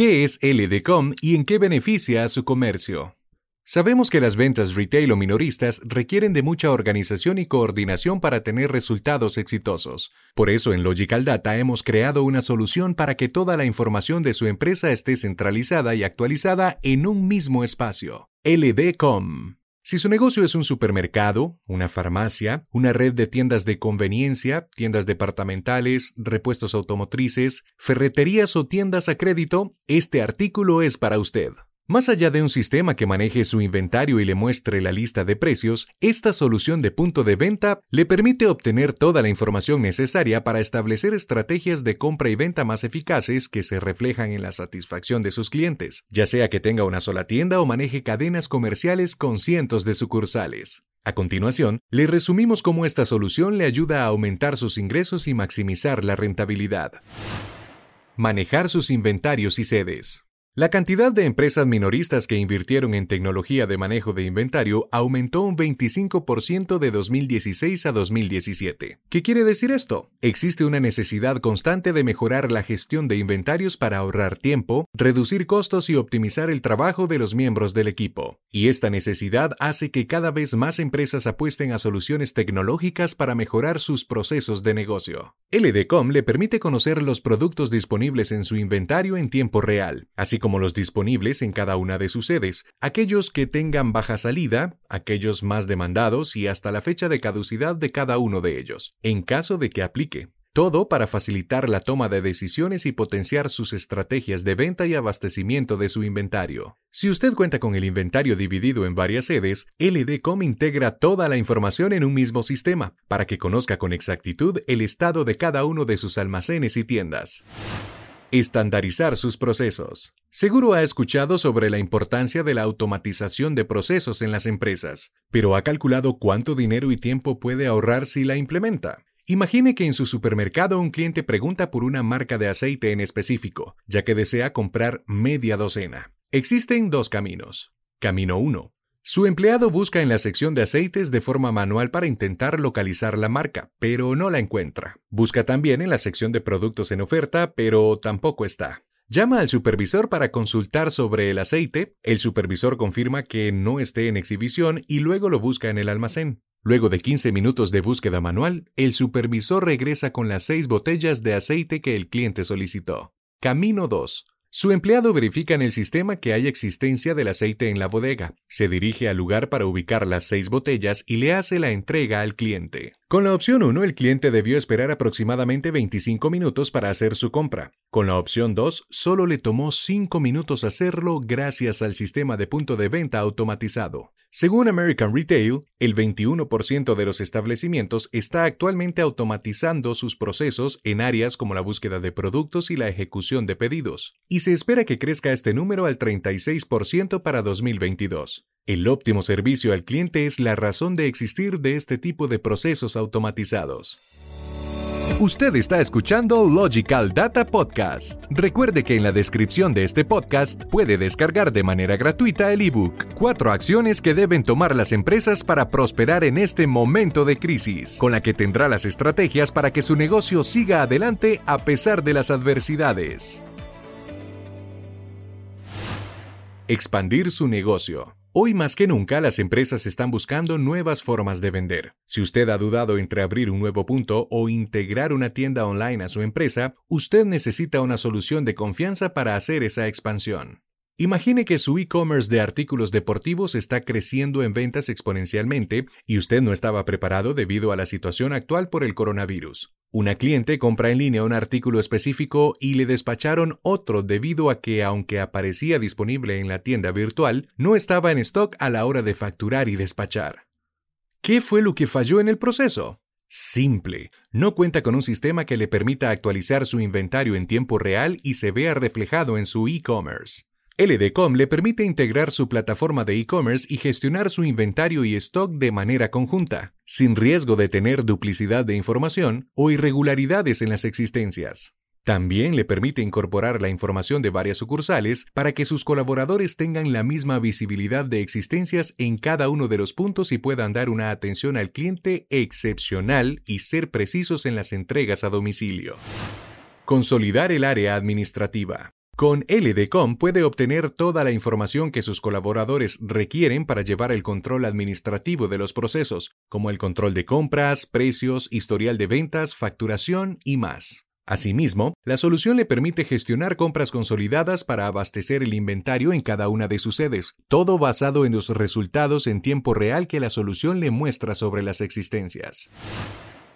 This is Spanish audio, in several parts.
¿Qué es LDCOM y en qué beneficia a su comercio? Sabemos que las ventas retail o minoristas requieren de mucha organización y coordinación para tener resultados exitosos. Por eso en Logical Data hemos creado una solución para que toda la información de su empresa esté centralizada y actualizada en un mismo espacio. LDCOM. Si su negocio es un supermercado, una farmacia, una red de tiendas de conveniencia, tiendas departamentales, repuestos automotrices, ferreterías o tiendas a crédito, este artículo es para usted. Más allá de un sistema que maneje su inventario y le muestre la lista de precios, esta solución de punto de venta le permite obtener toda la información necesaria para establecer estrategias de compra y venta más eficaces que se reflejan en la satisfacción de sus clientes, ya sea que tenga una sola tienda o maneje cadenas comerciales con cientos de sucursales. A continuación, le resumimos cómo esta solución le ayuda a aumentar sus ingresos y maximizar la rentabilidad. Manejar sus inventarios y sedes. La cantidad de empresas minoristas que invirtieron en tecnología de manejo de inventario aumentó un 25% de 2016 a 2017. ¿Qué quiere decir esto? Existe una necesidad constante de mejorar la gestión de inventarios para ahorrar tiempo, reducir costos y optimizar el trabajo de los miembros del equipo. Y esta necesidad hace que cada vez más empresas apuesten a soluciones tecnológicas para mejorar sus procesos de negocio. LDCOM le permite conocer los productos disponibles en su inventario en tiempo real, así como los disponibles en cada una de sus sedes, aquellos que tengan baja salida, aquellos más demandados y hasta la fecha de caducidad de cada uno de ellos, en caso de que aplique. Todo para facilitar la toma de decisiones y potenciar sus estrategias de venta y abastecimiento de su inventario. Si usted cuenta con el inventario dividido en varias sedes, LDCOM integra toda la información en un mismo sistema, para que conozca con exactitud el estado de cada uno de sus almacenes y tiendas. Estandarizar sus procesos. Seguro ha escuchado sobre la importancia de la automatización de procesos en las empresas, pero ¿ha calculado cuánto dinero y tiempo puede ahorrar si la implementa? Imagine que en su supermercado un cliente pregunta por una marca de aceite en específico, ya que desea comprar media docena. Existen dos caminos. Camino 1. Su empleado busca en la sección de aceites de forma manual para intentar localizar la marca, pero no la encuentra. Busca también en la sección de productos en oferta, pero tampoco está. Llama al supervisor para consultar sobre el aceite, el supervisor confirma que no esté en exhibición y luego lo busca en el almacén. Luego de 15 minutos de búsqueda manual, el supervisor regresa con las seis botellas de aceite que el cliente solicitó. Camino 2. Su empleado verifica en el sistema que hay existencia del aceite en la bodega, se dirige al lugar para ubicar las seis botellas y le hace la entrega al cliente. Con la opción 1, el cliente debió esperar aproximadamente 25 minutos para hacer su compra. Con la opción 2, solo le tomó 5 minutos hacerlo gracias al sistema de punto de venta automatizado. Según American Retail, el 21% de los establecimientos está actualmente automatizando sus procesos en áreas como la búsqueda de productos y la ejecución de pedidos, y se espera que crezca este número al 36% para 2022. El óptimo servicio al cliente es la razón de existir de este tipo de procesos automatizados. Usted está escuchando Logical Data Podcast. Recuerde que en la descripción de este podcast puede descargar de manera gratuita el ebook Cuatro acciones que deben tomar las empresas para prosperar en este momento de crisis, con la que tendrá las estrategias para que su negocio siga adelante a pesar de las adversidades. Expandir su negocio. Hoy más que nunca las empresas están buscando nuevas formas de vender. Si usted ha dudado entre abrir un nuevo punto o integrar una tienda online a su empresa, usted necesita una solución de confianza para hacer esa expansión. Imagine que su e-commerce de artículos deportivos está creciendo en ventas exponencialmente y usted no estaba preparado debido a la situación actual por el coronavirus. Una cliente compra en línea un artículo específico y le despacharon otro debido a que, aunque aparecía disponible en la tienda virtual, no estaba en stock a la hora de facturar y despachar. ¿Qué fue lo que falló en el proceso? Simple. No cuenta con un sistema que le permita actualizar su inventario en tiempo real y se vea reflejado en su e-commerce. LDCom le permite integrar su plataforma de e-commerce y gestionar su inventario y stock de manera conjunta, sin riesgo de tener duplicidad de información o irregularidades en las existencias. También le permite incorporar la información de varias sucursales para que sus colaboradores tengan la misma visibilidad de existencias en cada uno de los puntos y puedan dar una atención al cliente excepcional y ser precisos en las entregas a domicilio. Consolidar el área administrativa. Con LDCom puede obtener toda la información que sus colaboradores requieren para llevar el control administrativo de los procesos, como el control de compras, precios, historial de ventas, facturación y más. Asimismo, la solución le permite gestionar compras consolidadas para abastecer el inventario en cada una de sus sedes, todo basado en los resultados en tiempo real que la solución le muestra sobre las existencias.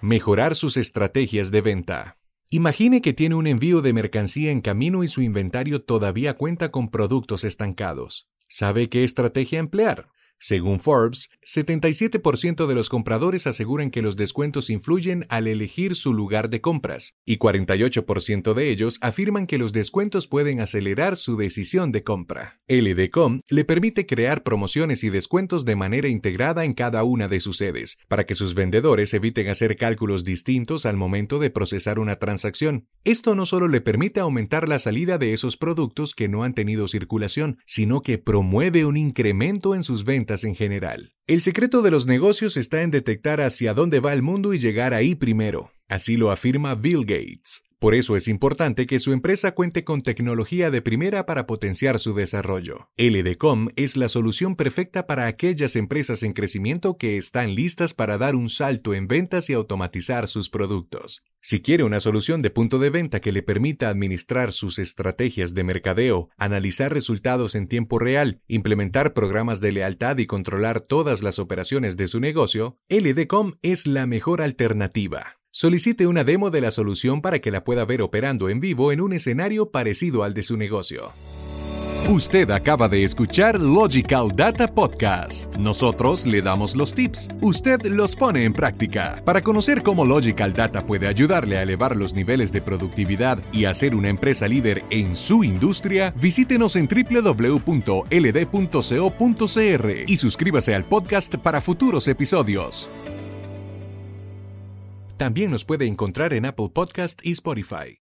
Mejorar sus estrategias de venta. Imagine que tiene un envío de mercancía en camino y su inventario todavía cuenta con productos estancados. ¿Sabe qué estrategia emplear? Según Forbes, 77% de los compradores aseguran que los descuentos influyen al elegir su lugar de compras, y 48% de ellos afirman que los descuentos pueden acelerar su decisión de compra. LDCom le permite crear promociones y descuentos de manera integrada en cada una de sus sedes, para que sus vendedores eviten hacer cálculos distintos al momento de procesar una transacción. Esto no solo le permite aumentar la salida de esos productos que no han tenido circulación, sino que promueve un incremento en sus ventas en general. El secreto de los negocios está en detectar hacia dónde va el mundo y llegar ahí primero. Así lo afirma Bill Gates. Por eso es importante que su empresa cuente con tecnología de primera para potenciar su desarrollo. LDCom es la solución perfecta para aquellas empresas en crecimiento que están listas para dar un salto en ventas y automatizar sus productos. Si quiere una solución de punto de venta que le permita administrar sus estrategias de mercadeo, analizar resultados en tiempo real, implementar programas de lealtad y controlar todas las operaciones de su negocio, LDCom es la mejor alternativa. Solicite una demo de la solución para que la pueda ver operando en vivo en un escenario parecido al de su negocio. Usted acaba de escuchar Logical Data Podcast. Nosotros le damos los tips, usted los pone en práctica. Para conocer cómo Logical Data puede ayudarle a elevar los niveles de productividad y hacer una empresa líder en su industria, visítenos en www.ld.co.cr y suscríbase al podcast para futuros episodios. También nos puede encontrar en Apple Podcast y Spotify.